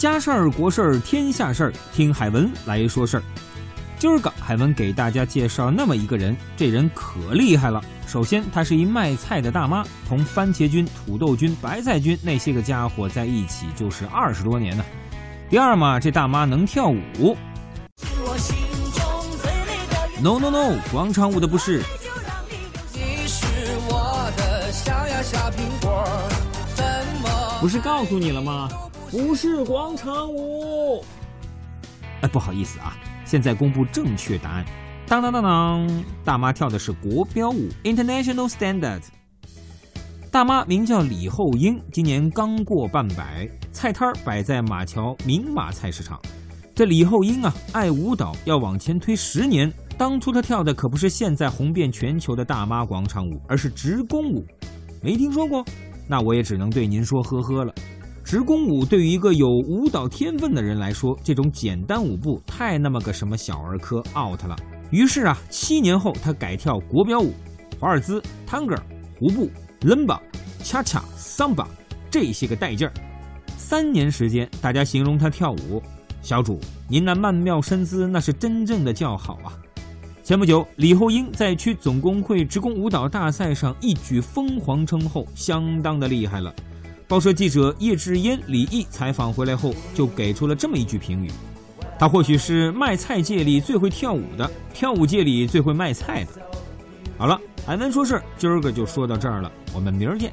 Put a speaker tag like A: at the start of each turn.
A: 家事儿、国事儿、天下事儿，听海文来说事儿。今儿个海文给大家介绍那么一个人，这人可厉害了。首先，她是一卖菜的大妈，同番茄君、土豆君、白菜君那些个家伙在一起就是二十多年呢。第二嘛，这大妈能跳舞。No No No，广场舞的不是。不是告诉你了吗？不是广场舞。哎，不好意思啊，现在公布正确答案。当当当当，大妈跳的是国标舞 （International Standard）。大妈名叫李厚英，今年刚过半百，菜摊儿摆在马桥明马菜市场。这李厚英啊，爱舞蹈，要往前推十年，当初她跳的可不是现在红遍全球的大妈广场舞，而是职工舞。没听说过？那我也只能对您说呵呵了。职工舞对于一个有舞蹈天分的人来说，这种简单舞步太那么个什么小儿科 out 了。于是啊，七年后他改跳国标舞，华尔兹、探戈、胡步、伦巴、恰恰、桑巴这些个带劲儿。三年时间，大家形容他跳舞，小主您那曼妙身姿那是真正的叫好啊。前不久，李厚英在区总工会职工舞蹈大赛上一举封皇称后，相当的厉害了。报社记者叶志嫣、李毅采访回来后，就给出了这么一句评语：他或许是卖菜界里最会跳舞的，跳舞界里最会卖菜的。好了，海文说事，今儿个就说到这儿了，我们明儿见。